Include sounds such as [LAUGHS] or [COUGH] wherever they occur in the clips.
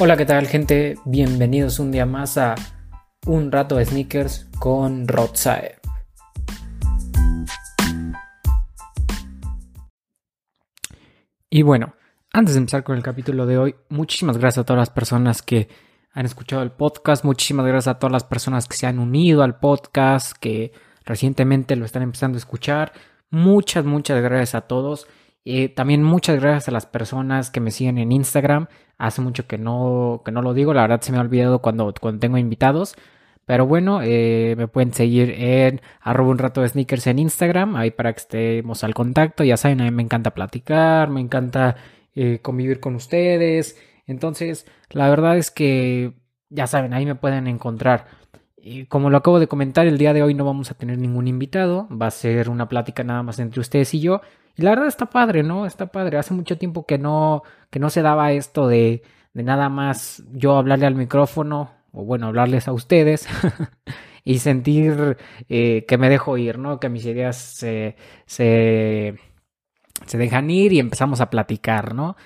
Hola, ¿qué tal gente? Bienvenidos un día más a Un rato de sneakers con Rotsae. Y bueno, antes de empezar con el capítulo de hoy, muchísimas gracias a todas las personas que han escuchado el podcast, muchísimas gracias a todas las personas que se han unido al podcast, que recientemente lo están empezando a escuchar. Muchas, muchas gracias a todos. Eh, también muchas gracias a las personas que me siguen en Instagram. Hace mucho que no, que no lo digo, la verdad se me ha olvidado cuando, cuando tengo invitados. Pero bueno, eh, me pueden seguir en arroba un rato de sneakers en Instagram, ahí para que estemos al contacto. Ya saben, a mí me encanta platicar, me encanta eh, convivir con ustedes. Entonces, la verdad es que, ya saben, ahí me pueden encontrar. Y como lo acabo de comentar, el día de hoy no vamos a tener ningún invitado, va a ser una plática nada más entre ustedes y yo. Y la verdad está padre, ¿no? Está padre. Hace mucho tiempo que no, que no se daba esto de, de nada más yo hablarle al micrófono, o bueno, hablarles a ustedes, [LAUGHS] y sentir eh, que me dejo ir, ¿no? Que mis ideas se, se, se dejan ir y empezamos a platicar, ¿no?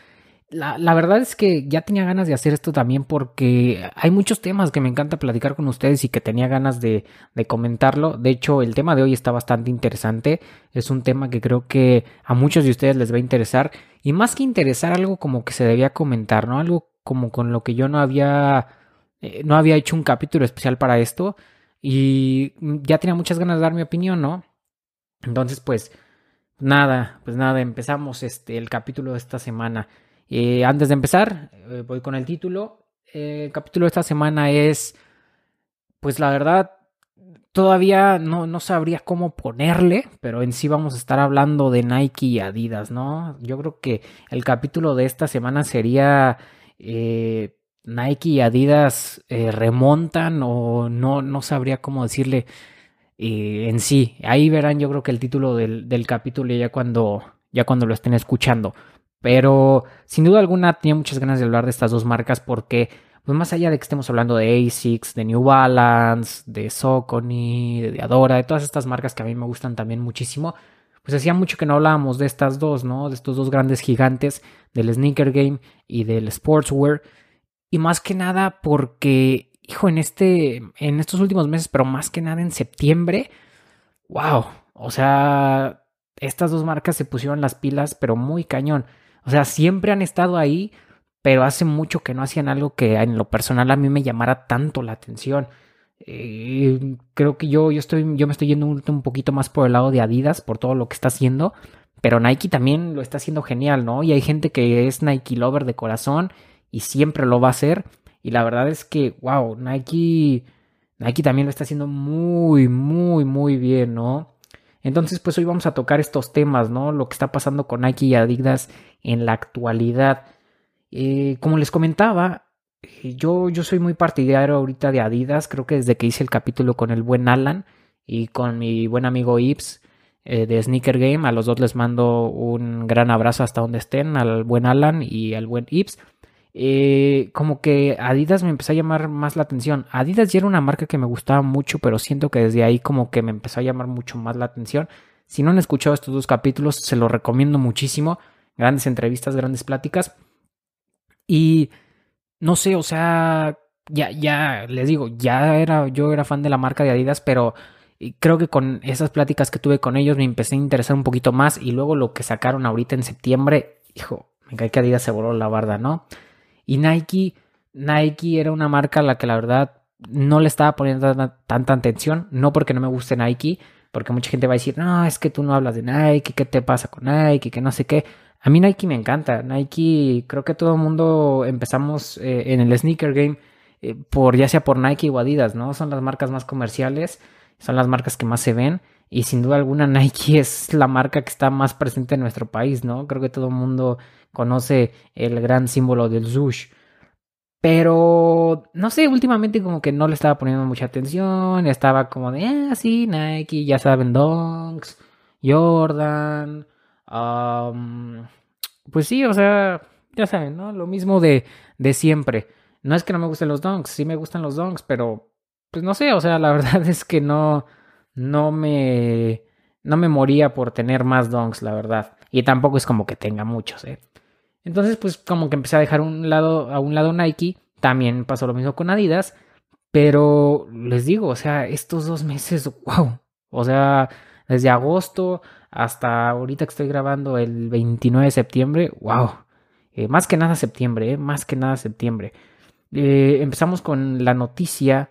La, verdad es que ya tenía ganas de hacer esto también porque hay muchos temas que me encanta platicar con ustedes y que tenía ganas de, de, comentarlo. De hecho, el tema de hoy está bastante interesante. Es un tema que creo que a muchos de ustedes les va a interesar. Y más que interesar, algo como que se debía comentar, ¿no? Algo como con lo que yo no había, eh, no había hecho un capítulo especial para esto. Y ya tenía muchas ganas de dar mi opinión, ¿no? Entonces, pues, nada, pues nada, empezamos este, el capítulo de esta semana. Eh, antes de empezar, eh, voy con el título. Eh, el capítulo de esta semana es, pues la verdad, todavía no, no, sabría cómo ponerle, pero en sí vamos a estar hablando de Nike y Adidas, ¿no? Yo creo que el capítulo de esta semana sería Nike y Adidas remontan o no, no sabría cómo decirle en sí. Ahí verán yo creo que el título del, del capítulo ya cuando, ya cuando lo estén escuchando. Pero sin duda alguna tenía muchas ganas de hablar de estas dos marcas porque, pues más allá de que estemos hablando de ASICS, de New Balance, de Socony, de Adora, de todas estas marcas que a mí me gustan también muchísimo, pues hacía mucho que no hablábamos de estas dos, ¿no? De estos dos grandes gigantes del sneaker game y del sportswear. Y más que nada porque, hijo, en este, en estos últimos meses, pero más que nada en septiembre, wow, o sea, estas dos marcas se pusieron las pilas, pero muy cañón. O sea, siempre han estado ahí, pero hace mucho que no hacían algo que en lo personal a mí me llamara tanto la atención. Eh, creo que yo, yo, estoy, yo me estoy yendo un, un, poquito más por el lado de Adidas, por todo lo que está haciendo, pero Nike también lo está haciendo genial, ¿no? Y hay gente que es Nike lover de corazón y siempre lo va a hacer. Y la verdad es que, wow, Nike, Nike también lo está haciendo muy, muy, muy bien, ¿no? Entonces, pues hoy vamos a tocar estos temas, ¿no? Lo que está pasando con Nike y Adidas en la actualidad. Eh, como les comentaba, eh, yo, yo soy muy partidario ahorita de Adidas. Creo que desde que hice el capítulo con el buen Alan y con mi buen amigo Ips eh, de Sneaker Game, a los dos les mando un gran abrazo hasta donde estén, al buen Alan y al buen Ips. Eh, como que Adidas me empezó a llamar más la atención. Adidas ya era una marca que me gustaba mucho, pero siento que desde ahí como que me empezó a llamar mucho más la atención. Si no han escuchado estos dos capítulos, se los recomiendo muchísimo. Grandes entrevistas, grandes pláticas. Y no sé, o sea, ya, ya, les digo, ya era, yo era fan de la marca de Adidas, pero creo que con esas pláticas que tuve con ellos me empecé a interesar un poquito más. Y luego lo que sacaron ahorita en septiembre, hijo, me cae que Adidas se voló la barda, ¿no? Y Nike, Nike era una marca a la que la verdad no le estaba poniendo tanta, atención, no porque no me guste Nike, porque mucha gente va a decir, no, es que tú no hablas de Nike, ¿qué te pasa con Nike? Que no sé qué. A mí Nike me encanta. Nike, creo que todo el mundo empezamos eh, en el sneaker game eh, por ya sea por Nike o Adidas, ¿no? Son las marcas más comerciales, son las marcas que más se ven y sin duda alguna [LAUGHS] Nike es la marca que está más presente en nuestro país, ¿no? Creo que todo el mundo conoce el gran símbolo del Zush. Pero, no sé, últimamente como que no le estaba poniendo mucha atención, estaba como de, ah, sí, Nike, ya saben, Donks, Jordan, pues sí, o sea, ya saben, ¿no? Lo mismo de, de siempre. No es que no me gusten los Donks, sí me gustan los Donks, pero, pues no sé, o sea, la [LAUGHS] verdad es que no, no me, no me moría por tener más Donks, la verdad. Y tampoco es como que tenga muchos, ¿eh? Entonces, pues como que empecé a dejar un lado, a un lado Nike. También pasó lo mismo con Adidas. Pero les digo, o sea, estos dos meses, [LAUGHS] wow. O sea, desde agosto hasta ahorita que estoy grabando el 29 de septiembre, wow. Eh, más que nada septiembre, eh, más que nada septiembre. Eh, empezamos con la noticia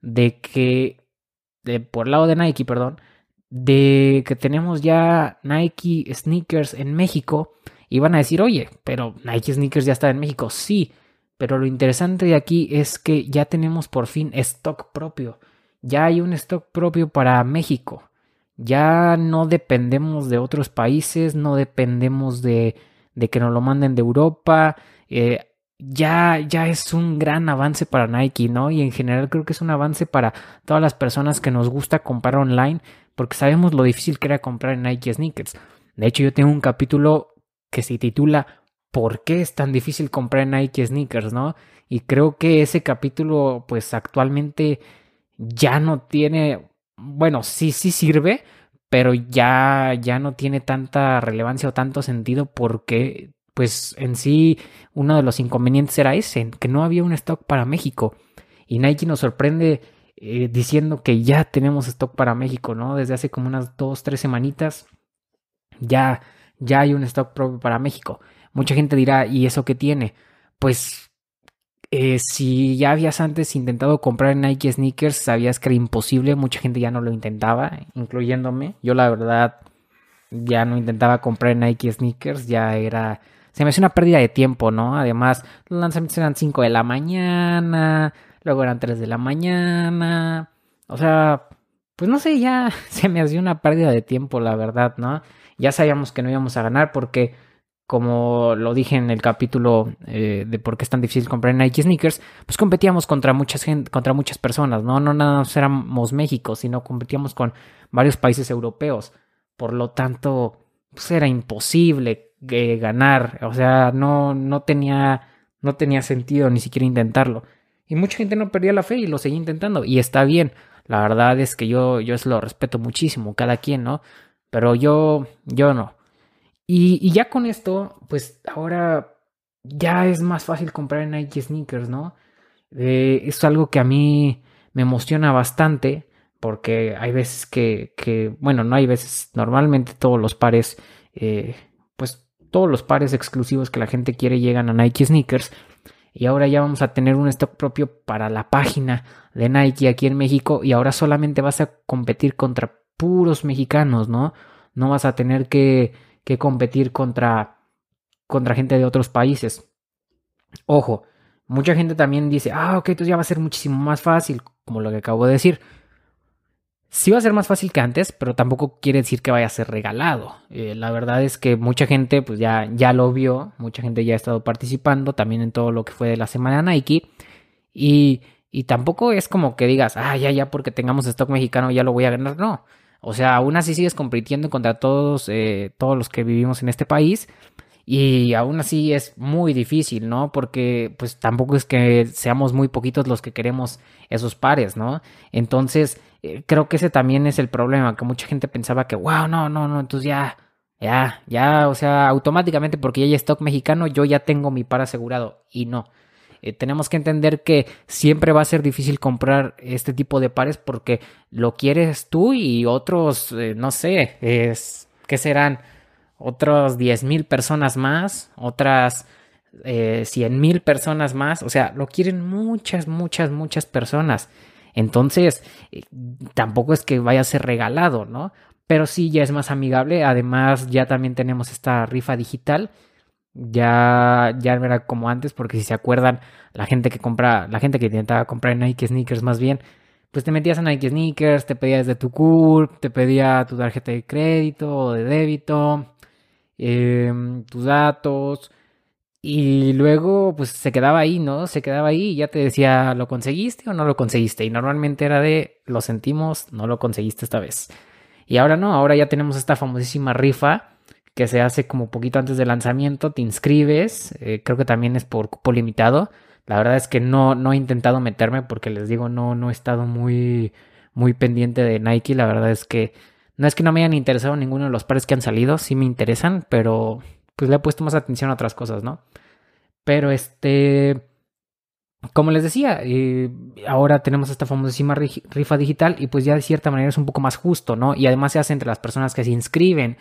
de que, por el lado de Nike, perdón, de que tenemos ya Nike sneakers en México y van a decir, oye, pero Nike sneakers ya está en México. Sí, pero lo interesante de aquí es que ya tenemos por fin stock propio. Ya hay un stock propio para México. Ya no dependemos de otros países, no dependemos de, que nos lo manden de Europa. Eh, ya, ya es un gran avance para Nike, ¿no? Y en general creo que es un avance para todas las personas que nos gusta comprar online, porque sabemos lo difícil que era comprar en Nike sneakers. De hecho, yo tengo un capítulo que se titula ¿Por qué es tan difícil comprar en Nike sneakers, no? Y creo que ese capítulo, pues actualmente ya no tiene, bueno, sí, sí sirve, pero ya, ya no tiene tanta relevancia o tanto sentido porque pues en sí uno de los inconvenientes era ese, que no había un stock para México. Y Nike nos sorprende eh, diciendo que ya tenemos stock para México, ¿no? Desde hace como unas dos, tres semanitas ya, ya hay un stock propio para México. Mucha gente dirá, ¿y eso qué tiene? Pues eh, si ya habías antes intentado comprar Nike sneakers, sabías que era imposible, mucha gente ya no lo intentaba, incluyéndome. Yo la verdad ya no intentaba comprar Nike sneakers, ya era se me hace una pérdida de tiempo, ¿no? Además, los lanzamientos eran 5 de la mañana, luego eran 3 de la mañana. O sea, pues no sé, ya [LAUGHS] se me hacía una pérdida de tiempo, la verdad, ¿no? Ya sabíamos que no íbamos a ganar porque, como lo dije en el capítulo eh, de por qué es tan difícil comprar Nike sneakers, pues competíamos contra muchas gente, contra muchas personas, ¿no? No nada más éramos México, sino competíamos con varios países europeos. Por lo tanto, pues era imposible ganar. O sea, no, no, tenía, no tenía sentido ni siquiera intentarlo. Y mucha gente no perdía la fe y lo seguía intentando. Y está bien. La verdad es que yo, yo lo respeto muchísimo, cada quien, ¿no? Pero yo, yo no. Y, y ya con esto, pues ahora ya es más fácil comprar Nike sneakers, ¿no? Eh, es algo que a mí me emociona bastante porque hay veces que, bueno, no hay veces, normalmente todos los pares, eh, pues todos los pares exclusivos que la gente quiere llegan a Nike Sneakers. Y ahora ya vamos a tener un stock propio para la página de Nike aquí en México. Y ahora solamente vas a competir contra puros mexicanos, ¿no? No vas a tener que, que competir contra, contra gente de otros países. Ojo, mucha gente también dice, ah, ok, entonces ya va a ser muchísimo más fácil, como lo que acabo de decir. Sí va a ser más fácil que antes, pero tampoco quiere decir que vaya a ser regalado. Eh, la verdad es que mucha gente pues ya, ya lo vio, mucha gente ya ha estado participando también en todo lo que fue de la semana Nike. Y, y tampoco es como que digas, ah, ya, ya, porque tengamos stock mexicano ya lo voy a ganar. No. O sea, aún así sigues compitiendo contra todos, eh, todos los que vivimos en este país. Y aún así es muy difícil, ¿no? Porque pues tampoco es que seamos muy poquitos los que queremos esos pares, ¿no? Entonces, eh, creo que ese también es el problema, que mucha gente pensaba que, wow, no, no, no, entonces ya, ya, ya, o sea, automáticamente porque ya hay stock mexicano, yo ya tengo mi par asegurado. Y no. Eh, tenemos que entender que siempre va a ser difícil comprar este tipo de pares porque lo quieres tú y otros, eh, no sé, es, ¿qué serán? Otros 10 mil personas más, otras eh, 100 mil personas más, o sea, lo quieren muchas, muchas, muchas personas. Entonces, eh, tampoco es que vaya a ser regalado, ¿no? Pero sí ya es más amigable. Además, ya también tenemos esta rifa digital. Ya, ya era como antes, porque si se acuerdan, la gente que compra, la gente que intentaba comprar Nike sneakers más bien, pues te metías en Nike sneakers, te pedías de tu CURP, te pedía tu tarjeta de crédito o de débito, em, tus datos, y luego, pues se quedaba ahí, ¿no? Se quedaba ahí ya te decía, ¿lo conseguiste o no lo conseguiste? Y normalmente era de, lo sentimos, no lo conseguiste esta vez. Y ahora no, ahora ya tenemos esta famosísima rifa que se hace como poquito antes del lanzamiento, te inscribes, eh, creo que también es por cupo limitado. La verdad es que no, no he intentado meterme porque les digo, no, no he estado muy, muy pendiente de Nike. La verdad es que no es que no me hayan interesado ninguno de los pares que han salido, sí me interesan, pero pues le he puesto más atención a otras cosas, ¿no? Pero este, como les decía, eh, ahora tenemos esta famosísima rifa digital y pues ya de cierta manera es un poco más justo, ¿no? Y además se hace entre las personas que se inscriben.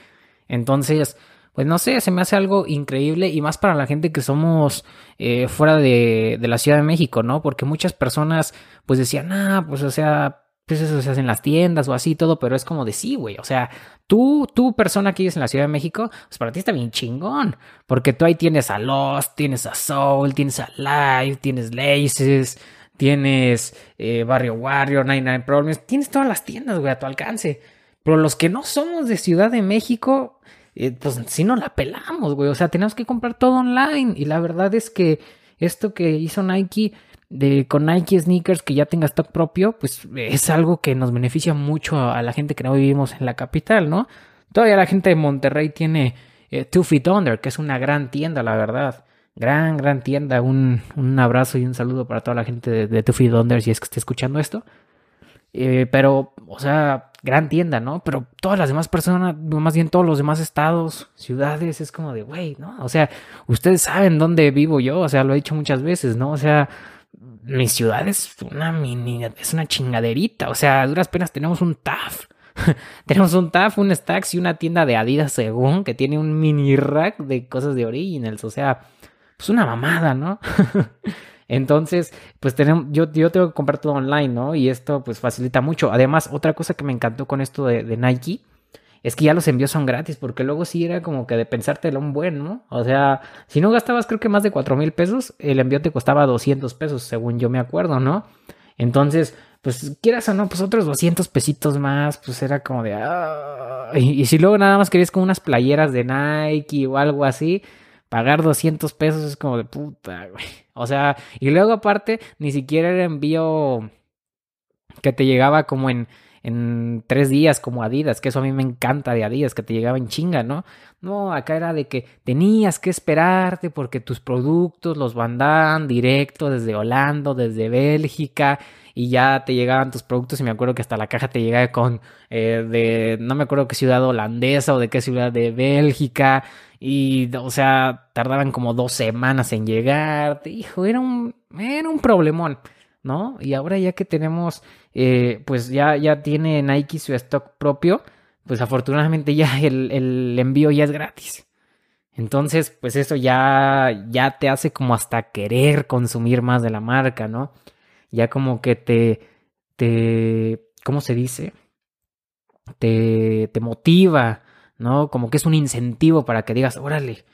Entonces, pues no sé, se me hace algo increíble y más para la gente que somos eh, fuera de, de, la Ciudad de México, ¿no? Porque muchas personas pues decían, ah, pues o sea, pues eso se hace en las tiendas o así todo, pero es como de sí, güey. O sea, tú, tú persona que vives en la Ciudad de México, pues para ti está bien chingón. Porque tú ahí tienes a Lost, tienes a Soul, tienes a Live, tienes Laces, tienes eh, Barrio Warrior, 99 Problems, tienes todas las tiendas, güey, a tu alcance. Pero los que no somos de Ciudad de México, eh, pues si no la pelamos, güey. O sea, tenemos que comprar todo online. Y la verdad es que esto que hizo Nike de con Nike sneakers que ya tenga stock propio, pues es algo que nos beneficia mucho a la gente que no vivimos en la capital, ¿no? Todavía la gente de Monterrey tiene eh, Two Feet Under, que es una gran tienda, la verdad. Gran, gran tienda. Un, un abrazo y un saludo para toda la gente de, de Two Feet Under si es que esté escuchando esto. Eh, pero, o sea, gran tienda, ¿no? Pero todas las demás personas, más bien todos los demás estados, ciudades, es como de, güey, ¿no? O sea, ustedes saben dónde vivo yo, o sea, lo he dicho muchas veces, ¿no? O sea, mi ciudad es una mini, es una chingaderita. O sea, a duras penas tenemos un TAF. [LAUGHS] tenemos un TAF, un Stacks y una tienda de Adidas según que tiene un mini rack de cosas de Originals. O sea, pues una mamada, ¿no? [LAUGHS] Entonces, pues tenemos, yo, yo tengo que comprar todo online, ¿no? Y esto pues facilita mucho. Además, otra cosa que me encantó con esto de, Nike es que ya los envíos son gratis, porque luego sí era como que de pensártelo un buen, ¿no? O sea, si no gastabas creo que más de cuatro mil pesos, el envío te costaba 200 pesos, según yo me acuerdo, ¿no? Entonces, pues quieras o no, pues otros 200 pesitos más, pues era como de... Ah", y, si luego nada más querías como unas playeras de Nike o algo así, pagar 200 pesos es como de puta, güey. O sea, y luego aparte, ni siquiera era envío que te llegaba como en en tres días como Adidas, que eso a mí me encanta de Adidas, que te llegaba en chinga, ¿no? No, acá era de que tenías que esperarte porque tus productos los mandaban directo desde Holanda, desde Bélgica, y ya te llegaban tus productos y me acuerdo que hasta la caja te llegaba con eh, de, no me acuerdo qué ciudad holandesa o de qué ciudad de Bélgica, y o sea, tardaban como dos semanas en llegar, hijo, era un, era un problemón. ¿no? Y ahora ya que tenemos, eh, pues ya, ya tiene Nike su stock propio, pues afortunadamente ya el, el, envío ya es gratis. Entonces, pues eso ya, ya te hace como hasta querer consumir más de la marca, ¿no? Ya como que te, te, ¿cómo se dice? Te, te motiva, ¿no? Como que es un incentivo para que digas, órale,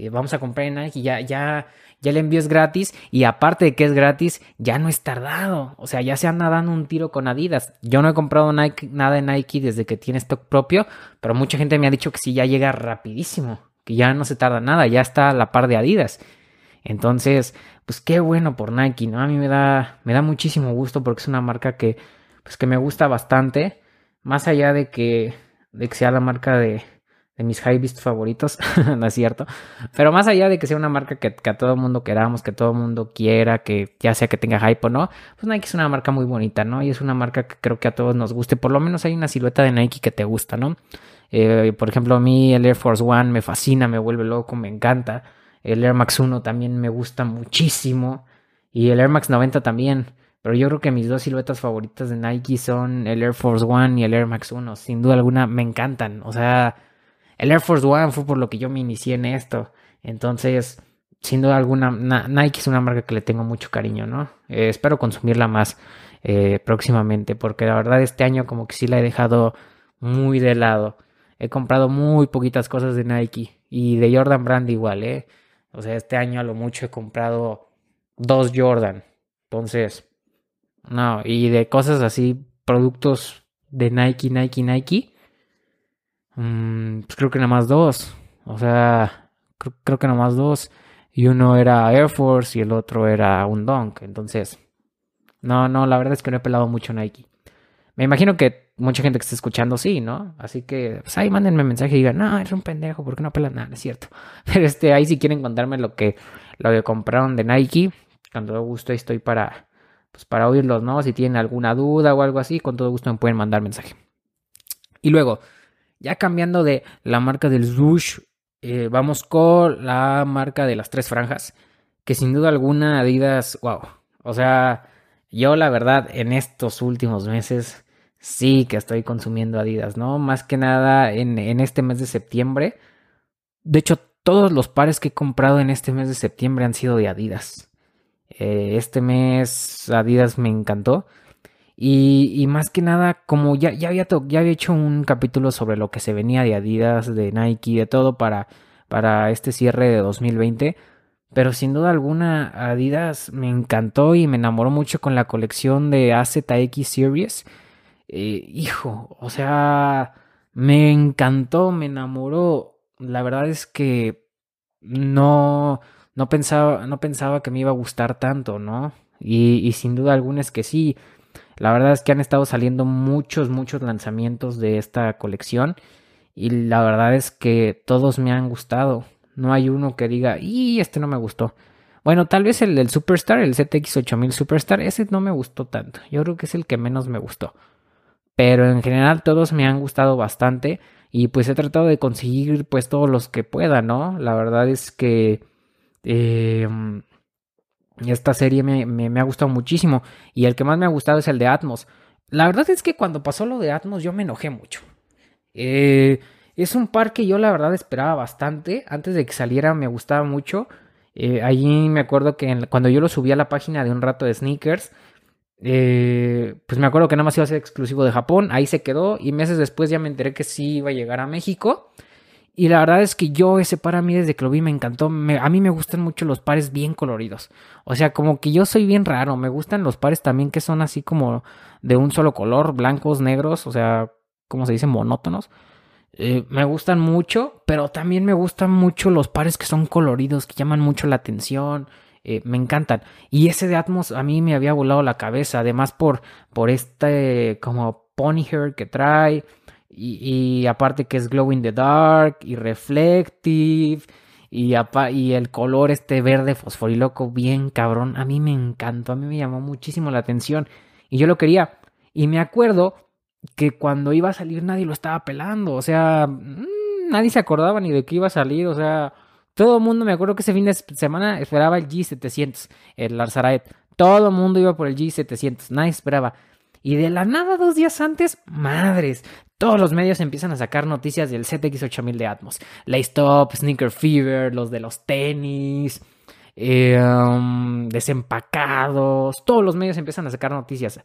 eh, vamos a comprar en Nike, ya, ya, ya el envío es gratis y aparte de que es gratis, ya no es tardado. O sea, ya se anda dando un tiro con Adidas. Yo no he comprado Nike, nada de Nike desde que tiene stock propio, pero mucha gente me ha dicho que sí, ya llega rapidísimo, que ya no se tarda nada, ya está a la par de Adidas. Entonces, pues qué bueno por Nike, ¿no? A mí me da, me da muchísimo gusto porque es una marca que, pues que me gusta bastante, más allá de que, de que sea la marca de, de mis high favoritos, [LAUGHS] no es cierto. Pero más allá de que sea una marca que, a todo el mundo queramos, que todo el mundo quiera, que ya sea que tenga hype o no, pues Nike es una marca muy bonita, ¿no? Y es una marca que creo que a todos nos guste. Por lo menos hay una silueta de Nike que te gusta, ¿no? Eh, por ejemplo, a mí el Air Force One me fascina, me vuelve loco, me encanta. El Air Max 1 también me gusta muchísimo. Y el Air Max 90 también. Pero yo creo que mis dos siluetas favoritas de Nike son el Air Force One y el Air Max 1. Sin duda alguna me encantan. O sea, el Air Force One fue por lo que yo me inicié en esto. Entonces, sin duda alguna, Nike es una marca que le tengo mucho cariño, ¿no? Eh, espero consumirla más eh, próximamente, porque la verdad este año como que sí la he dejado muy de lado. He comprado muy poquitas cosas de Nike y de Jordan Brand igual, ¿eh? O sea, este año a lo mucho he comprado dos Jordan. Entonces, no, y de cosas así, productos de Nike, Nike, Nike, Mm, pues creo que nada más dos. O sea, creo, que nada más dos. Y uno era Air Force y el otro era un Dunk. Entonces, no, no, la verdad es que no he pelado mucho Nike. Me imagino que mucha gente que está escuchando sí, ¿no? Así que, pues ahí mándenme mensaje y digan, no, eres un pendejo, ¿por qué no pelas nada? Es cierto. [LAUGHS] Pero este, ahí si quieren contarme lo que, lo que compraron de Nike, con todo gusto estoy para, pues para oírlos, ¿no? Si tienen alguna duda o algo así, con todo gusto me pueden mandar mensaje. Y luego, ya cambiando de la marca del Swoosh eh, vamos con la marca de las tres franjas, que sin duda alguna Adidas, wow, o sea, yo la verdad en estos últimos meses sí que estoy consumiendo Adidas, ¿no? Más que nada en, en este mes de septiembre. De hecho, todos los pares que he comprado en este mes de septiembre han sido de Adidas. Eh, este mes Adidas me encantó. Y, más que nada, como ya, ya, había ya había hecho un capítulo sobre lo que se venía de Adidas, de Nike, de todo para, para este cierre de 2020. Pero sin duda alguna, Adidas me encantó y me enamoró mucho con la colección de AZX Series. Eh, hijo, o sea, me encantó, me enamoró. La verdad es que no, no pensaba, no pensaba que me iba a gustar tanto, ¿no? Y, y sin duda alguna es que sí. La verdad es que han estado saliendo muchos, muchos lanzamientos de esta colección y la verdad es que todos me han gustado. No hay uno que diga, y este no me gustó. Bueno, tal vez el del Superstar, el ZX8000 Superstar, ese no me gustó tanto. Yo creo que es el que menos me gustó. Pero en general todos me han gustado bastante y pues he tratado de conseguir pues todos los que pueda, ¿no? La verdad es que eh, esta serie me, ha gustado muchísimo y el que más me ha gustado es el de Atmos. La verdad es que cuando pasó lo de Atmos yo me enojé mucho. Eh, es un par que yo la verdad esperaba bastante. Antes de que saliera me gustaba mucho. Eh, allí me acuerdo que cuando yo lo subí a la página de un rato de sneakers, eh, pues me acuerdo que nada más iba a ser exclusivo de Japón. Ahí se quedó y meses después ya me enteré que sí iba a llegar a México. Y la verdad es que yo ese par a mí desde que lo vi me encantó. a mí me gustan mucho los pares bien coloridos. O sea, como que yo soy bien raro. Me gustan los pares también que son así como de un solo color, blancos, negros, o sea, como se dice, monótonos. Eh, me gustan mucho, pero también me gustan mucho los pares que son coloridos, que llaman mucho la atención. Eh, me encantan. Y ese de Atmos a mí me había volado la cabeza. Además por, por este como pony hair que trae. Y, aparte que es glow in the dark y reflective. Y, y, el color este verde fosforiloco bien cabrón. A mí me encantó, a mí me llamó muchísimo la atención. Y yo lo quería. Y me acuerdo que cuando iba a salir nadie lo estaba pelando. O sea, mm, nadie se acordaba ni de que iba a salir. O sea, todo el mundo, me acuerdo que ese fin de semana esperaba el G700, el Larzaraet. Todo el mundo iba por el G700, nadie esperaba. Y de la nada, dos días antes, madres, todos los medios empiezan a sacar noticias del ZX8000 de Atmos. La Stop, Sneaker Fever, los de los tenis, um, desempacados. Todos los medios empiezan a sacar noticias.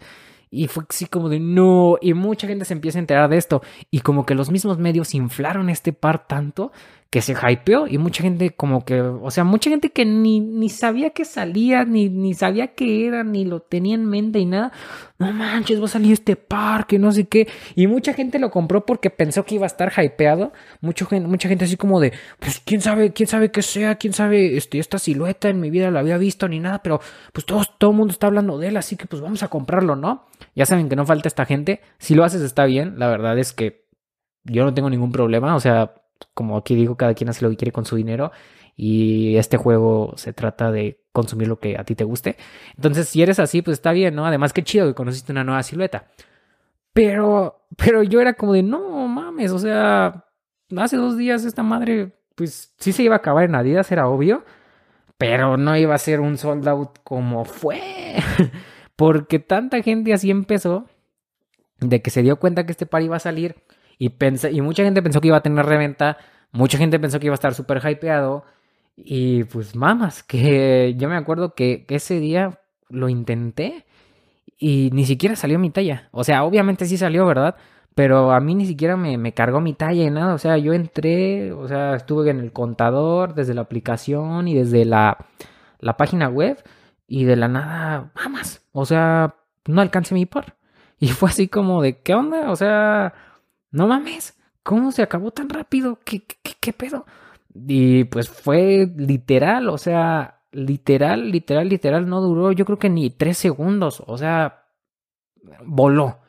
Y fue así como de no. Y mucha gente se empieza a enterar de esto. Y como que los mismos medios inflaron este par tanto que se hypeó y mucha gente como que, o sea, mucha gente que ni, ni sabía que salía, ni, ni sabía que era, ni lo tenía en mente y nada. No manches, va a salir este parque, no sé qué. Y mucha gente lo compró porque pensó que iba a estar hypeado. Mucha gente, mucha gente así como de, pues quién sabe, quién sabe qué sea, quién sabe, este, esta silueta en mi vida la había visto ni nada, pero pues todo, todo el mundo está hablando de él, así que pues vamos a comprarlo, ¿no? Ya saben que no falta esta gente. Si lo haces está bien, la verdad es que yo no tengo ningún problema, o sea, como aquí digo, cada quien hace lo que quiere con su dinero y este juego se trata de consumir lo que a ti te guste. Entonces, si eres así, pues está bien, ¿no? Además, qué chido que conociste una nueva silueta. Pero, pero yo era como de, no mames, o sea, hace dos días esta madre, pues sí se iba a acabar en Adidas, era obvio, pero no iba a ser un sold out como fue. [LAUGHS] Porque tanta gente así empezó, de que se dio cuenta que este par iba a salir y, y mucha gente pensó que iba a tener reventa, mucha gente pensó que iba a estar súper hypeado. Y pues mamas, que [LAUGHS] yo me acuerdo que ese día lo intenté y ni siquiera salió mi talla. O sea, obviamente sí salió, ¿verdad? Pero a mí ni siquiera me, me cargó mi talla y nada. O sea, yo entré, o sea, estuve en el contador desde la aplicación y desde la, la página web y de la nada, mamas. O sea, no alcancé mi par. Y fue así como de, ¿qué onda? O sea, no mames, ¿cómo se acabó tan rápido? ¿Qué, qué, pedo? Y pues fue literal, o sea, literal, literal, literal, no duró yo creo que ni tres segundos, o sea, voló,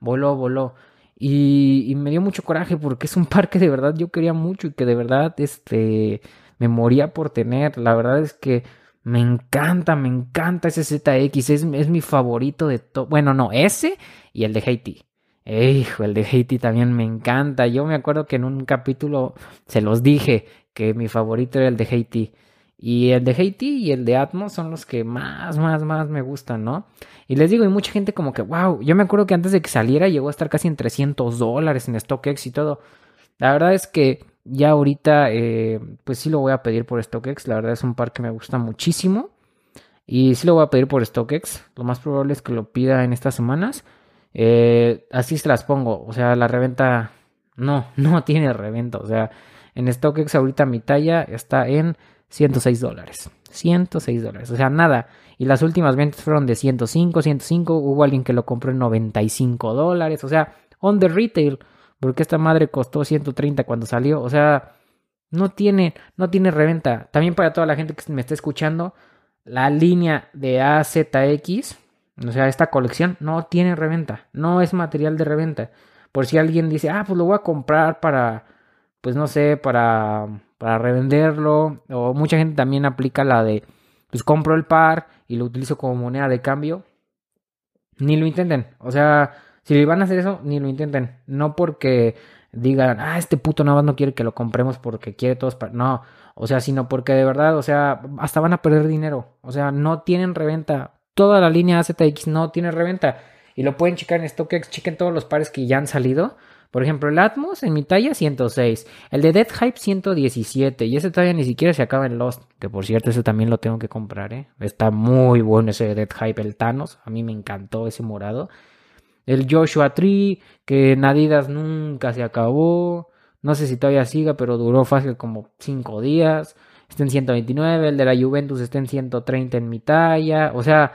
voló, voló. Y, me dio mucho coraje porque es un par que de verdad yo quería mucho y que de verdad este, me moría por tener. La verdad es que me encanta, me encanta ese ZX, es, es mi favorito de todo. Bueno, no, ese y el de Haiti. Hijo, el de Haiti también me encanta. Yo me acuerdo que en un capítulo se los dije que mi favorito era el de Haiti. Y el de Haiti y el de Atmos son los que más, más, más me gustan, ¿no? Y les digo, hay mucha gente como que, wow, yo me acuerdo que antes de que saliera llegó a estar casi en 300 dólares en StockX y todo. La verdad es que ya ahorita, eh, pues sí lo voy a pedir por StockX. La verdad es un par que me gusta muchísimo. Y sí lo voy a pedir por StockX. Lo más probable es que lo pida en estas semanas. Eh, así se las pongo. O sea, la reventa no, [LAUGHS] no tiene reventa. O sea, en StockX ahorita mi talla está en 106 dólares. 106 dólares. O sea, nada. Y las últimas ventas fueron de 105, 105. Hubo alguien que lo compró en 95 dólares. O sea, on the retail. Porque esta madre costó 130 cuando salió. O sea, no tiene, no tiene reventa. También para toda la gente que me está escuchando, la línea de AZX, o sea, esta colección no tiene reventa. No es material de reventa. Por si alguien dice, ah, pues lo voy a comprar para, pues no sé, para, para revenderlo. O mucha gente también aplica la de, pues compro el par y lo utilizo como moneda de cambio. Ni lo intenten. O sea, si van a hacer eso, ni lo intenten. No porque digan, ah, este puto nada más no quiere que lo compremos porque quiere todos para... No, o sea, sino porque de verdad, o sea, hasta van a perder dinero. O sea, no tienen reventa. Toda la línea AZX no tiene reventa. Y lo pueden checar en StockX, chequen todos los pares que ya han salido. Por ejemplo, el Atmos en mi talla 106, el de Dead Hype 117 y ese todavía ni siquiera se acaba en Lost, que por cierto ese también lo tengo que comprar, ¿eh? Está muy bueno ese Dead Hype, el Thanos, a mí me encantó ese morado. El Joshua Tree, que en Adidas nunca se acabó. No sé si todavía siga, pero duró fácil como 5 días. Está en 129. El de la Juventus está en 130 en mi talla. O sea,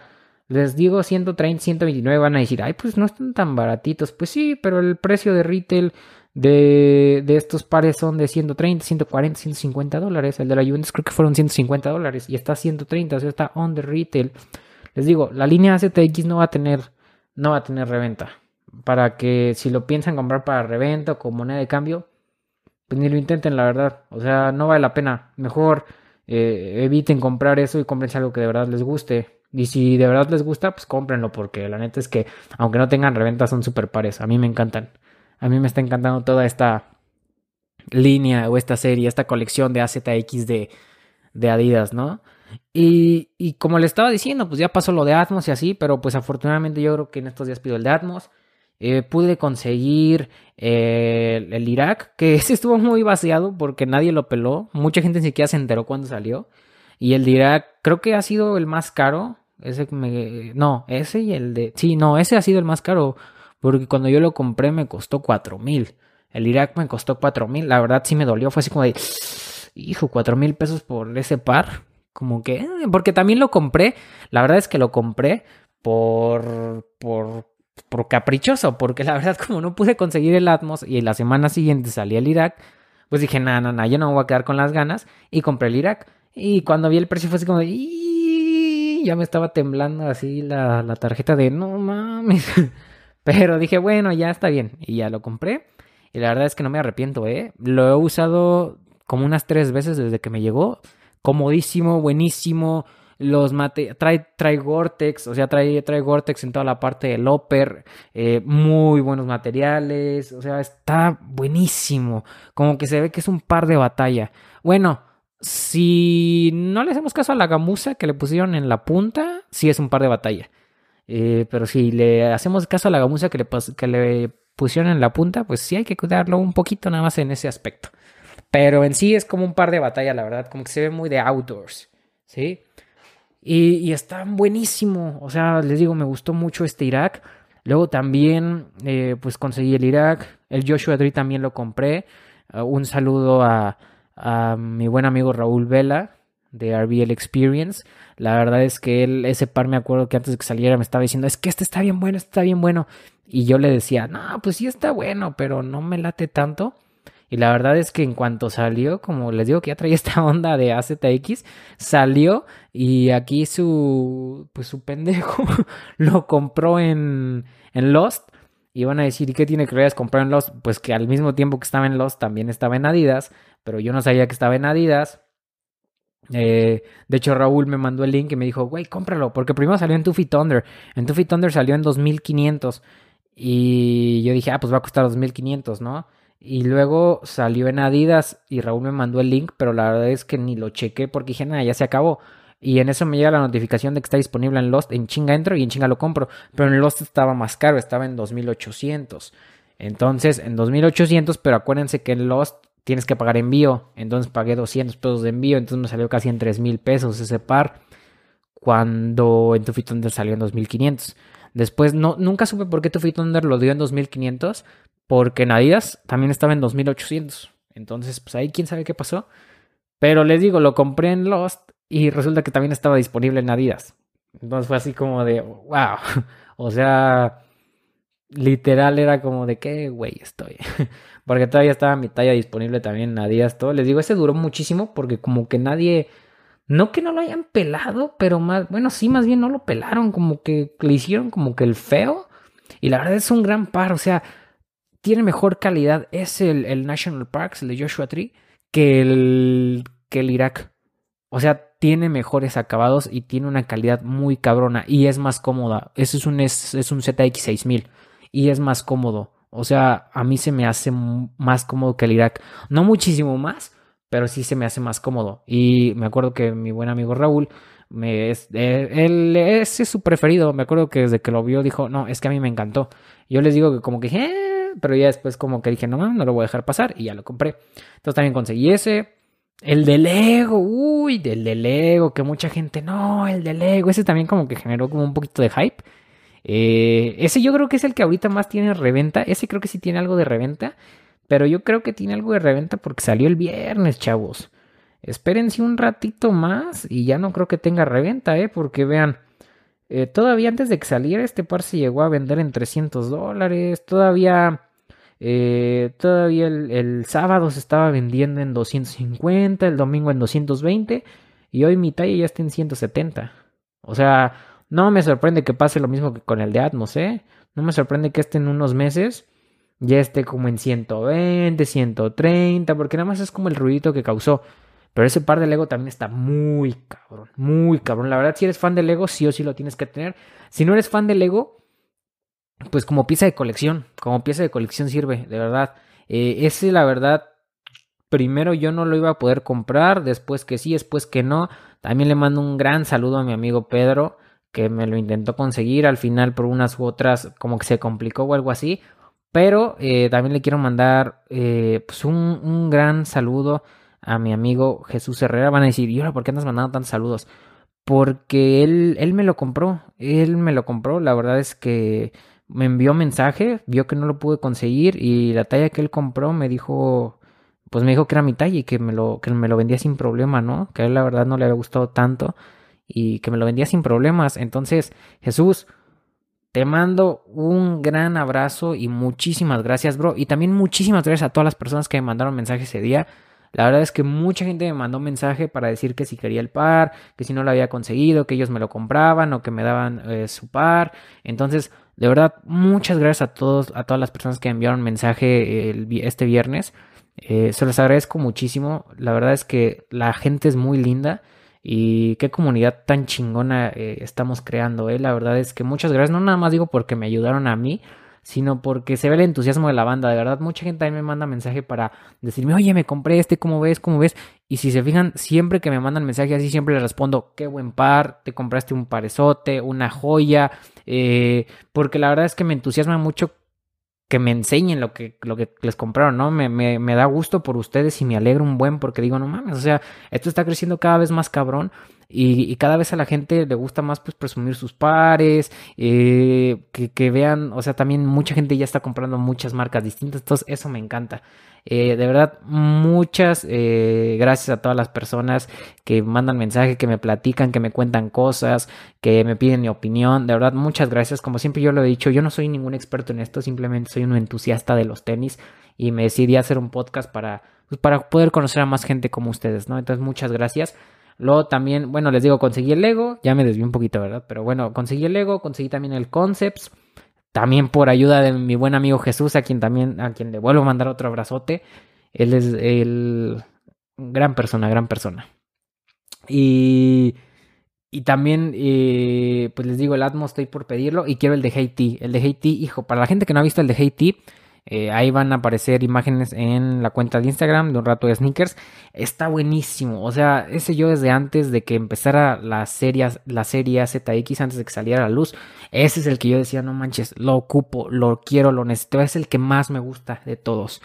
les digo 130, 129. Van a decir, ay, pues no están tan baratitos. Pues sí, pero el precio de retail de, de estos pares son de 130, 140, 150 dólares. El de la Juventus creo que fueron 150 dólares. Y está 130, o sea, está on the retail. Les digo, la línea ZX no va a tener no va a tener reventa. Para que si lo piensan comprar para reventa o como moneda de cambio, pues ni lo intenten, la verdad. O sea, no vale la pena. Mejor eh, eviten comprar eso y comprense algo que de verdad les guste. Y si de verdad les gusta, pues cómprenlo, porque la neta es que, aunque no tengan reventa, son super pares. A mí me encantan. A mí me está encantando toda esta línea o esta serie, esta colección de AZX de, de Adidas, ¿no? Y, y, como le estaba diciendo, pues ya pasó lo de Atmos y así, pero pues afortunadamente yo creo que en estos días pido el de Atmos. Eh, pude conseguir eh, el, Irak, que [LAUGHS] ese estuvo muy vaciado porque nadie lo peló. Mucha gente ni siquiera se enteró cuando salió. Y el de Irak creo que ha sido el más caro. Ese me... No, ese y el de... Sí, no, ese ha sido el más caro. Porque cuando yo lo compré me costó cuatro mil. El Irak me costó cuatro mil. La verdad sí me dolió. Fue así como de... Hijo, cuatro mil pesos por ese par. Como que, eh, porque también lo compré, la verdad es que lo compré por, por, por caprichoso, porque la verdad [LAUGHS] como no pude conseguir el Atmos y la semana siguiente salí el Irak, pues dije, nada, nada, yo no me voy a quedar con las ganas y compré el Irak. Y cuando vi el precio fue así como de, ya me estaba temblando así la, la tarjeta de, no mames. [LAUGHS] Pero dije, bueno, ya está bien. Y ya lo compré. Y la verdad es que no me arrepiento, ¿eh? Lo he usado como unas tres veces desde que me llegó comodísimo, buenísimo. Los mate trae, trae Gore-Tex, o sea, trae, trae Gore-Tex en toda la parte del upper, eh, muy buenos materiales, o sea, está buenísimo. Como que se ve que es un par de batalla. Bueno, si no le hacemos caso a la gamuza que le pusieron en la punta, sí es un par de batalla. Eh, pero si le hacemos caso a la gamuza que le, pusieron en la punta, pues sí hay que cuidarlo un poquito nada más en ese aspecto. Pero en sí es como un par de batalla, la verdad, como que se ve muy de outdoors, ¿sí? Y, y está buenísimo, o sea, les digo, me gustó mucho este Irak. Luego también, eh, pues conseguí el Irak, el Joshua Tree también lo compré. Uh, un saludo a, a mi buen amigo Raúl Vela de RBL Experience. La verdad es que él, ese par me acuerdo que antes de que saliera me estaba diciendo, es que este está bien bueno, este está bien bueno. Y yo le decía, no, pues sí está bueno, pero no me late tanto. Y la verdad es que en cuanto salió, como les digo que ya traía [LAUGHS] esta onda de AZX, salió y aquí su, pues su pendejo [LAUGHS] lo compró en, en Lost. Y van a decir, ¿y qué tiene que ver comprar en Lost? Pues que al mismo tiempo que estaba en Lost también estaba en Adidas, pero yo no sabía que estaba en Adidas. Eh, de hecho, Raúl me mandó el link y me dijo, güey, cómpralo, porque primero salió en Tuffy Thunder. En Tuffy Thunder salió en 2500. Y yo dije, ah, pues va a costar 2500, ¿no? Y luego salió en Adidas y Raúl me mandó el link, pero la verdad es que ni lo chequé porque dije, nada, ya se acabó. Y en eso me llega la notificación de que está disponible en Lost. En chinga entro y en chinga lo compro. Pero en Lost estaba más caro, estaba en 2800. Entonces, en 2800, pero acuérdense que en Lost tienes que pagar envío. Entonces pagué 200 pesos de envío. Entonces me salió casi en 3000 pesos ese par. Cuando en Tufi Thunder salió en 2500. Después, no, nunca supe por qué Tufi Thunder lo dio en 2500. Porque en Adidas también estaba en 2800. Entonces, pues ahí quién sabe qué pasó. Pero les digo, lo compré en Lost y resulta que también estaba disponible en Adidas. Entonces fue así como de, wow. [LAUGHS] O sea, literal era como de qué güey estoy. [LAUGHS] porque todavía estaba mi talla disponible también en Adidas. Todo. Les digo, ese duró muchísimo porque como que nadie, no que no lo hayan pelado, pero más, bueno, sí, más bien no lo pelaron, como que le hicieron como que el feo. Y la verdad es un gran par, o sea, tiene mejor calidad. Es el, el National Parks, el de Joshua Tree, que el, que el Irak. O sea, tiene mejores acabados y tiene una calidad muy cabrona y es más cómoda. Eso es un, es, un ZX6000 y es más cómodo. O sea, a mí se me hace más cómodo que el Irak. No muchísimo más, pero sí se me hace más cómodo. Y me acuerdo que mi buen amigo Raúl, me, es, eh, él, ese es su preferido. Me acuerdo que desde que lo vio dijo, no, es que a mí me encantó. Yo les digo que como que, eh", pero ya después como que dije, no, no lo voy a dejar pasar y ya lo compré. Entonces también conseguí ese. El de Lego, uy, del de Lego, que mucha gente, no, el de Lego, ese también como que generó como un poquito de hype. Eh, ese yo creo que es el que ahorita más tiene reventa, ese creo que sí tiene algo de reventa, pero yo creo que tiene algo de reventa porque salió el viernes, chavos. Espérense un ratito más y ya no creo que tenga reventa, eh, porque vean, eh, todavía antes de que saliera este par se llegó a vender en 300 dólares, todavía eh, todavía el, sábado se estaba vendiendo en 250, el domingo en 220 y hoy mi talla ya está en 170. O sea, no me sorprende que pase lo mismo que con el de Atmos, ¿eh? No me sorprende que esté en unos meses ya esté como en 120, 130, porque nada más es como el ruidito que causó. Pero ese par de Lego también está muy cabrón, muy cabrón. La verdad, si eres fan de Lego, sí o sí lo tienes que tener. Si no eres fan de Lego, pues como pieza de colección, como pieza de colección sirve, de verdad. Eh, ese, la verdad, primero yo no lo iba a poder comprar, después que sí, después que no. También le mando un gran saludo a mi amigo Pedro, que me lo intentó conseguir, al final por unas u otras como que se complicó o algo así. Pero eh, también le quiero mandar eh, pues un, un, gran saludo a mi amigo Jesús Herrera. Van a decir, ¿y ahora por qué andas mandando tantos saludos? Porque él, él me lo compró, él me lo compró. La verdad es que me envió mensaje, vio que no lo pude conseguir y la talla que él compró me dijo, pues me dijo que era mi talla y que me lo, que me lo vendía sin problema, ¿no? Que a él la verdad no le había gustado tanto y que me lo vendía sin problemas. Entonces, Jesús, te mando un gran abrazo y muchísimas gracias, bro. Y también muchísimas gracias a todas las personas que me mandaron mensaje ese día. La verdad es que mucha gente me mandó mensaje para decir que si quería el par, que si no lo había conseguido, que ellos me lo compraban o que me daban eh, su par. Entonces, de verdad, muchas gracias a todos, a todas las personas que enviaron mensaje este viernes. Eh, se los agradezco muchísimo. La verdad es que la gente es muy linda y qué comunidad tan chingona eh, estamos creando. Eh. La verdad es que muchas gracias. No nada más digo porque me ayudaron a mí, sino porque se ve el entusiasmo de la banda. De verdad, mucha gente también me manda mensaje para decirme, oye, me compré este, ¿cómo ves? ¿Cómo ves? Y si se fijan, siempre que me mandan mensaje así, siempre les respondo, qué buen par, te compraste un parezote, una joya, eh, porque la verdad es que me entusiasma mucho que me enseñen lo que, lo que les compraron, ¿no? Me, me, me da gusto por ustedes y me alegro un buen porque digo, no mames, o sea, esto está creciendo cada vez más cabrón y, cada vez a la gente le gusta más pues presumir sus pares, eh, que, que, vean, o sea, también mucha gente ya está comprando muchas marcas distintas, entonces eso me encanta. Eh, de verdad, muchas eh, gracias a todas las personas que mandan mensajes, que me platican, que me cuentan cosas, que me piden mi opinión. De verdad, muchas gracias. Como siempre yo lo he dicho, yo no soy ningún experto en esto, simplemente soy un entusiasta de los tenis y me decidí hacer un podcast para, pues, para poder conocer a más gente como ustedes, ¿no? Entonces, muchas gracias. Luego también, bueno, les digo, conseguí el Lego, ya me desvié un poquito, ¿verdad? Pero bueno, conseguí el Lego, conseguí también el Concepts, también por ayuda de mi buen amigo Jesús, a quien también, a quien le vuelvo a mandar otro abrazote. Él es el gran persona, gran persona. Y, y también, eh, pues les digo, el Atmos estoy por pedirlo y quiero el de Haiti. El de Haiti, hijo, para la gente que no ha visto el de Haiti, Eh, ahí van a aparecer imágenes en la cuenta de Instagram de un rato de sneakers. Está buenísimo. O sea, ese yo desde antes de que empezara la serie, la serie ZX, antes de que saliera a la luz, ese es el que yo decía, no manches, lo ocupo, lo quiero, lo necesito. Es el que más me gusta de todos.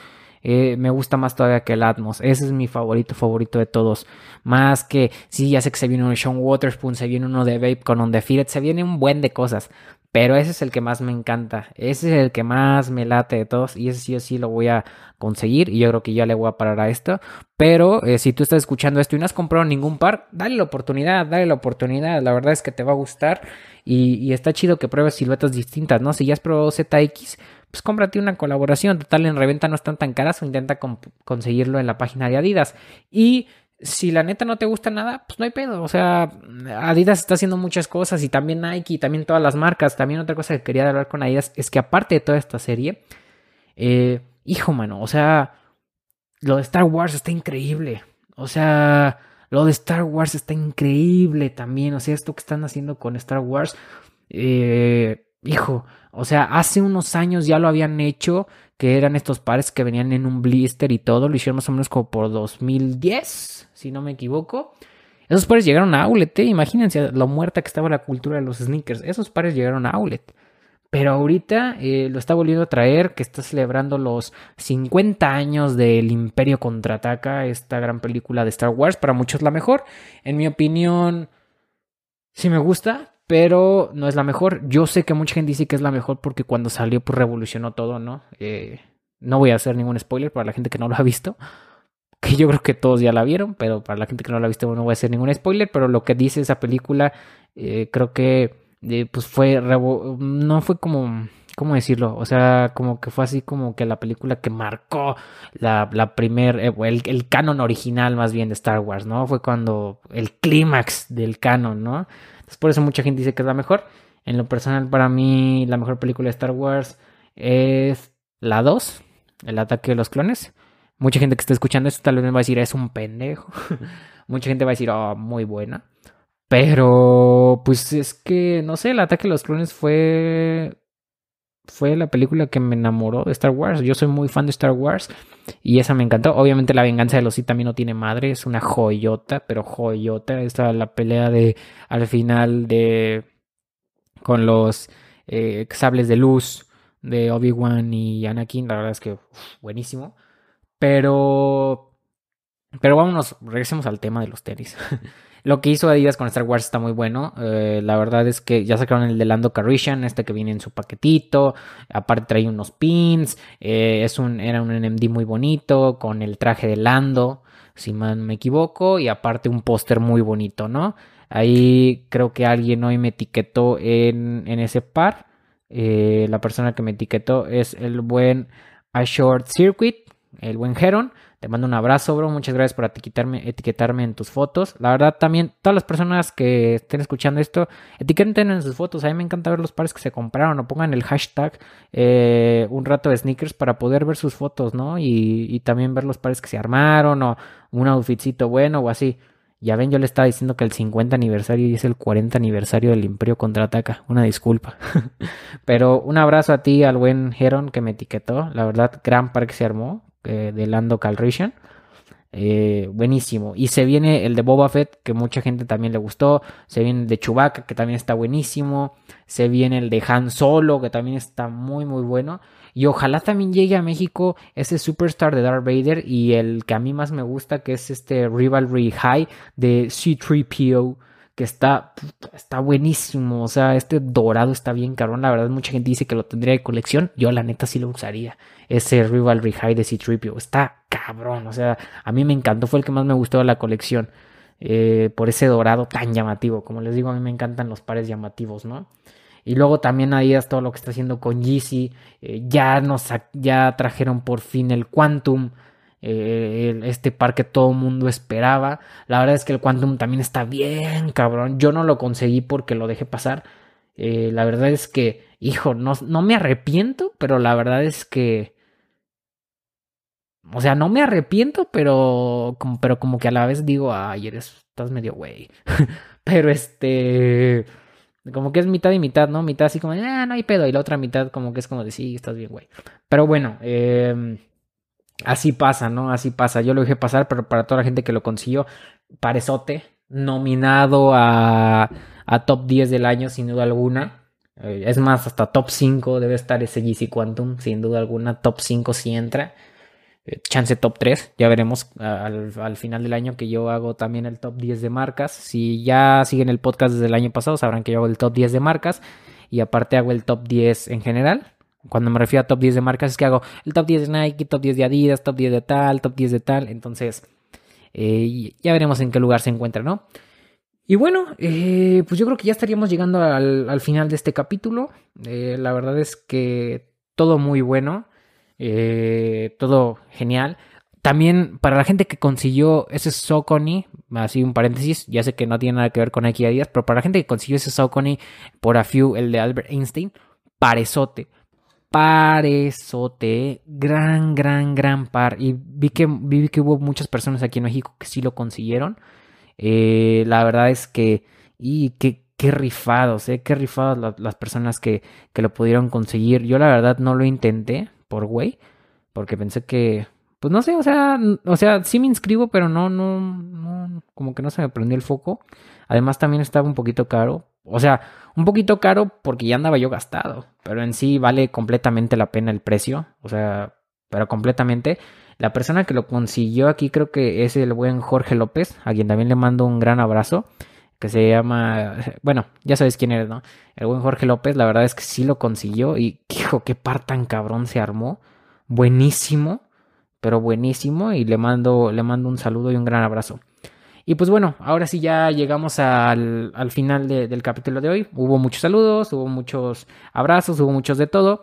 Eh, me gusta más todavía que el Atmos. Ese es mi favorito, favorito de todos. Más que, sí, ya sé que se viene uno de Sean Waterspoon, se viene uno de Vape con On The se viene un buen de cosas. Pero ese es el que más me encanta. Ese es el que más me late de todos. Y ese sí o sí lo voy a conseguir. Y yo creo que ya le voy a parar a esto. Pero eh, si tú estás escuchando esto y no has comprado ningún par, dale la oportunidad, dale la oportunidad. La verdad es que te va a gustar. Y, está chido que pruebes siluetas distintas, ¿no? Si ya has probado ZX, pues cómprate una colaboración. Total, en reventa no están tan caras o intenta conseguirlo en la página de Adidas. Y si la neta no te gusta nada, pues no hay pedo. O sea, Adidas está haciendo muchas cosas y también Nike y también todas las marcas. También otra cosa que quería hablar con Adidas es que aparte de toda esta serie, eh, hijo mano, o sea, lo de Star Wars está increíble. O sea, lo de Star Wars está increíble también. O sea, esto que están haciendo con Star Wars, eh, hijo, o sea, hace unos años ya lo habían hecho que eran estos pares que venían en un blister y todo, lo hicieron más o menos como por 2010, si no me equivoco. Esos pares llegaron a Outlet, ¿eh? imagínense lo muerta que estaba la cultura de los sneakers. Esos pares llegaron a Outlet. Pero ahorita eh, lo está volviendo a traer, que está celebrando los 50 años del Imperio Contraataca, esta gran película de Star Wars, para muchos la mejor. En mi opinión, sí me gusta, pero no es la mejor. Yo sé que mucha gente dice que es la mejor porque cuando salió pues revolucionó todo, ¿no? Eh, no voy a hacer ningún spoiler para la gente que no lo ha visto, [LAUGHS] que yo creo que todos ya la vieron, pero para la gente que no la ha visto no voy a hacer ningún spoiler, pero lo que dice esa película eh, creo que eh, pues fue, no fue como... ¿Cómo decirlo? O sea, como que fue así como que la película que marcó la, la primer, el, el canon original más bien de Star Wars, ¿no? Fue cuando el clímax del canon, ¿no? Por eso mucha gente dice que es la mejor. En lo personal, para mí, la mejor película de Star Wars es la 2, El ataque de los clones. Mucha gente que está escuchando esto tal vez me va a decir, es un pendejo. [LAUGHS] mucha gente va a decir, oh, muy buena. Pero, pues es que, no sé, el ataque de los clones fue fue la película que me enamoró de Star Wars. Yo soy muy fan de Star Wars y esa me encantó. Obviamente la venganza de los Sith también no tiene madre, es una joyota, pero joyota. Esta la pelea de al final de con los eh, sables de luz de Obi-Wan y Anakin, la verdad es que buenísimo. Pero pero vámonos, regresemos al tema de los tenis. [LAUGHS] Lo que hizo Adidas con Star Wars está muy bueno. Eh, la verdad es que ya sacaron el de Lando Calrissian, este que viene en su paquetito. Aparte trae unos pins. Eh, es un, era un NMD muy bonito con el traje de Lando, si mal me equivoco. Y aparte un póster muy bonito, ¿no? Ahí creo que alguien hoy me etiquetó en, en ese par. Eh, la persona que me etiquetó es el buen A Short Circuit, el buen Heron. Te mando un abrazo, bro. Muchas gracias por etiquetarme, en tus fotos. La verdad, también, todas las personas que estén escuchando esto, etiqueten en sus fotos. A mí me encanta ver los pares que se compraron o pongan el hashtag eh, un rato de sneakers para poder ver sus fotos, ¿no? Y, también ver los pares que se armaron o un outfitcito bueno o así. Ya ven, yo le estaba diciendo que el 50 aniversario y es el 40 aniversario del Imperio Contraataca. Una disculpa. [LAUGHS] Pero un abrazo a ti, al buen Heron que me etiquetó. La verdad, gran par que se armó. Eh, de Lando Calrissian. Eh, buenísimo. Y se viene el de Boba Fett, que mucha gente también le gustó. Se viene el de Chewbacca, que también está buenísimo. Se viene el de Han Solo, que también está muy, muy bueno. Y ojalá también llegue a México ese Superstar de Darth Vader y el que a mí más me gusta, que es este Rivalry High de C3PO que está, está buenísimo. O sea, este dorado está bien cabrón. La verdad, mucha gente dice que lo tendría de colección. Yo, la neta, sí lo usaría. Ese Rivalry High de C-Tripio. Está cabrón. O sea, a mí me encantó. Fue el que más me gustó de la colección. Eh, por ese dorado tan llamativo. Como les digo, a mí me encantan los pares llamativos, ¿no? Y luego también es todo lo que está haciendo con Yeezy. Eh, ya nos ya trajeron por fin el Quantum. Eh, este par que todo mundo esperaba. La verdad es que el Quantum también está bien, cabrón. Yo no lo conseguí porque lo dejé pasar. Eh, la verdad es que, hijo, no, no me arrepiento, pero la verdad es que... O sea, no me arrepiento, pero como, pero como que a la vez digo, ay, eres, estás medio güey. [LAUGHS] pero este... Como que es mitad y mitad, ¿no? Mitad así como, ah, no hay pedo. Y la otra mitad como que es como de, sí, estás bien, güey. Pero bueno, eh, así pasa, ¿no? Así pasa. Yo lo dejé pasar, pero para toda la gente que lo consiguió, parezote, nominado a, a top 10 del año, sin duda alguna. Eh, es más, hasta top 5 debe estar ese GC Quantum, sin duda alguna. Top 5 si entra. Eh, chance top 3, ya veremos al, al, final del año que yo hago también el top 10 de marcas. Si ya siguen el podcast desde el año pasado, sabrán que yo hago el top 10 de marcas y aparte hago el top 10 en general. Cuando me refiero a top 10 de marcas es que hago el top 10 de Nike, top 10 de Adidas, top 10 de tal, top 10 de tal. Entonces, eh, ya veremos en qué lugar se encuentra, ¿no? Y bueno, eh, pues yo creo que ya estaríamos llegando al, al final de este capítulo. Eh, la verdad es que todo muy bueno. Todo genial. También para la gente que consiguió ese Socony, así un paréntesis, ya sé que no tiene nada que ver con Nike Adidas, pero para la gente que consiguió ese Socony por a few, el de Albert Einstein, parezote, parezote, gran, gran, gran par. Y vi que, vi que hubo muchas personas aquí en México que sí lo consiguieron. Eh, la verdad es que, y qué, qué rifados, eh, qué rifados las, las personas que, que lo pudieron conseguir. Yo la verdad no lo intenté, por güey, porque pensé que, pues no sé, o sea, o sea, sí me inscribo, pero no, no, no, como que no se me prendió el foco. Además también estaba un poquito caro, o sea, un poquito caro porque ya andaba yo gastado, pero en sí vale completamente la pena el precio, o sea, pero completamente. La persona que lo consiguió aquí creo que es el buen Jorge López, a quien también le mando un gran abrazo que se llama, bueno, ya sabes quién eres, ¿no? El buen Jorge López, la verdad es que sí lo consiguió y, hijo, qué par tan cabrón se armó. Buenísimo, pero buenísimo y le mando, le mando un saludo y un gran abrazo. Y pues bueno, ahora sí ya llegamos al, al final de, del capítulo de hoy. Hubo muchos saludos, hubo muchos abrazos, hubo muchos de todo.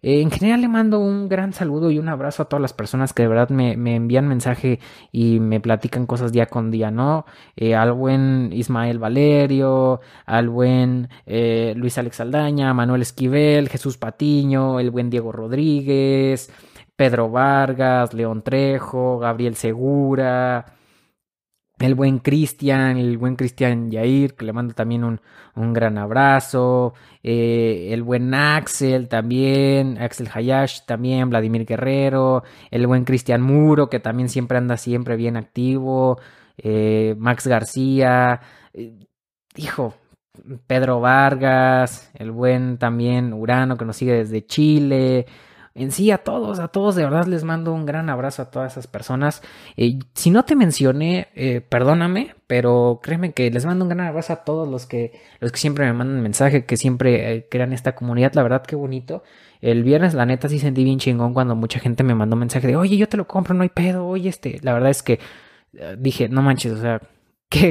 Eh, en general le mando un gran saludo y un abrazo a todas las personas que de verdad me, me envían mensaje y me platican cosas día con día, ¿no? Eh, al buen Ismael Valerio, al buen eh, Luis Alex Aldaña, Manuel Esquivel, Jesús Patiño, el buen Diego Rodríguez, Pedro Vargas, León Trejo, Gabriel Segura, el buen Cristian, el buen Cristian Yair, que le mando también un, un gran abrazo, eh, el buen Axel también, Axel Hayash también, Vladimir Guerrero, el buen Cristian Muro, que también siempre anda siempre bien activo, eh, Max García, eh, hijo, Pedro Vargas, el buen también Urano, que nos sigue desde Chile, en sí a todos, a todos de verdad les mando un gran abrazo a todas esas personas. Eh, si no te mencioné, eh, perdóname, pero créeme que les mando un gran abrazo a todos los que, los que siempre me mandan mensaje, que siempre eh, crean esta comunidad. La verdad, qué bonito. El viernes, la neta, sí sentí bien chingón cuando mucha gente me mandó mensaje de, oye, yo te lo compro, no hay pedo, oye, este. La verdad es que dije, no manches, o sea,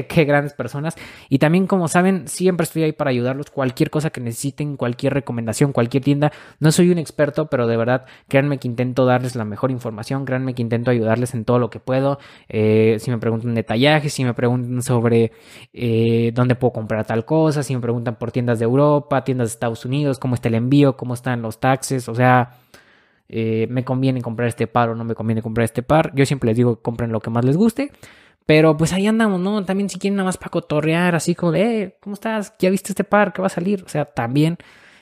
Qué, [LAUGHS] grandes personas. Y también, como saben, siempre estoy ahí para ayudarlos. Cualquier cosa que necesiten, cualquier recomendación, cualquier tienda. No soy un experto, pero de verdad, créanme que intento darles la mejor información. Créanme que intento ayudarles en todo lo que puedo. Eh, si me preguntan detallajes, si me preguntan sobre eh, dónde puedo comprar tal cosa, si me preguntan por tiendas de Europa, tiendas de Estados Unidos, cómo está el envío, cómo están los taxes. O sea, eh, me conviene comprar este par o no me conviene comprar este par. Yo siempre les digo, compren lo que más les guste. Pero pues ahí andamos, ¿no? También si quieren nada más para cotorrear, así como de, eh, ¿cómo estás? ¿Ya viste este par que va a salir? O sea, también,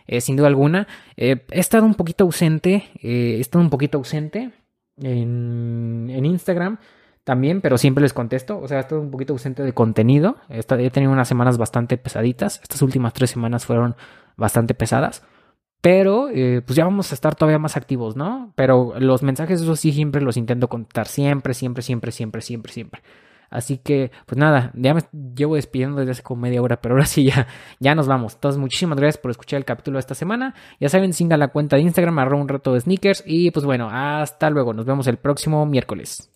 eh, sin duda alguna. Eh, he estado un poquito ausente, eh, he estado un poquito ausente en, en, Instagram también, pero siempre les contesto. O sea, he estado un poquito ausente de contenido. He, estado, he tenido unas semanas bastante pesaditas. Estas últimas tres semanas fueron bastante pesadas. Pero eh, pues ya vamos a estar todavía más activos, ¿no? Pero los mensajes, eso sí, siempre los intento contar. Siempre, siempre, siempre, siempre, siempre, siempre. Así que, pues nada, ya me llevo despidiendo desde hace como media hora, pero ahora sí ya, ya nos vamos. Entonces, muchísimas gracias por escuchar el capítulo de esta semana. Ya saben, sigan la cuenta de Instagram, arroba un rato de sneakers. Y pues bueno, hasta luego. Nos vemos el próximo miércoles.